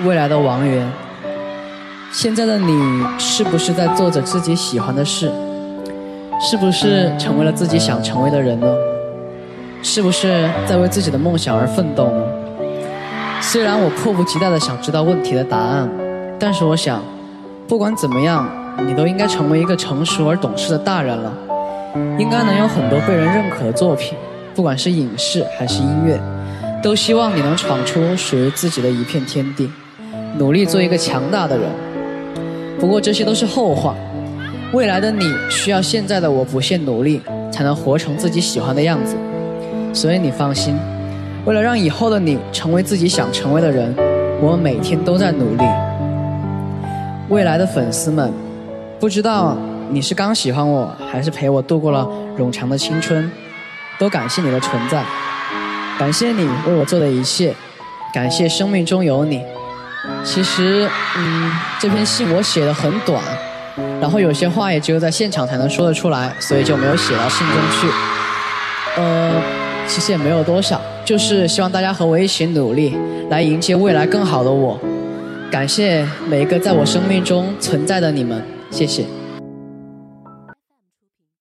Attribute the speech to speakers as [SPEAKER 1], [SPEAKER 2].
[SPEAKER 1] 未来的王源，现在的你是不是在做着自己喜欢的事？是不是成为了自己想成为的人呢？是不是在为自己的梦想而奋斗呢？虽然我迫不及待的想知道问题的答案，但是我想，不管怎么样，你都应该成为一个成熟而懂事的大人了，应该能有很多被人认可的作品，不管是影视还是音乐，都希望你能闯出属于自己的一片天地，努力做一个强大的人。不过这些都是后话，未来的你需要现在的我不懈努力，才能活成自己喜欢的样子。所以你放心，为了让以后的你成为自己想成为的人，我每天都在努力。未来的粉丝们，不知道你是刚喜欢我，还是陪我度过了冗长的青春，都感谢你的存在，感谢你为我做的一切，感谢生命中有你。其实，嗯，这篇信我写的很短，然后有些话也只有在现场才能说得出来，所以就没有写到信中去。呃。其实也没有多少，就是希望大家和我一起努力，来迎接未来更好的我。感谢每一个在我生命中存在的你们，谢谢。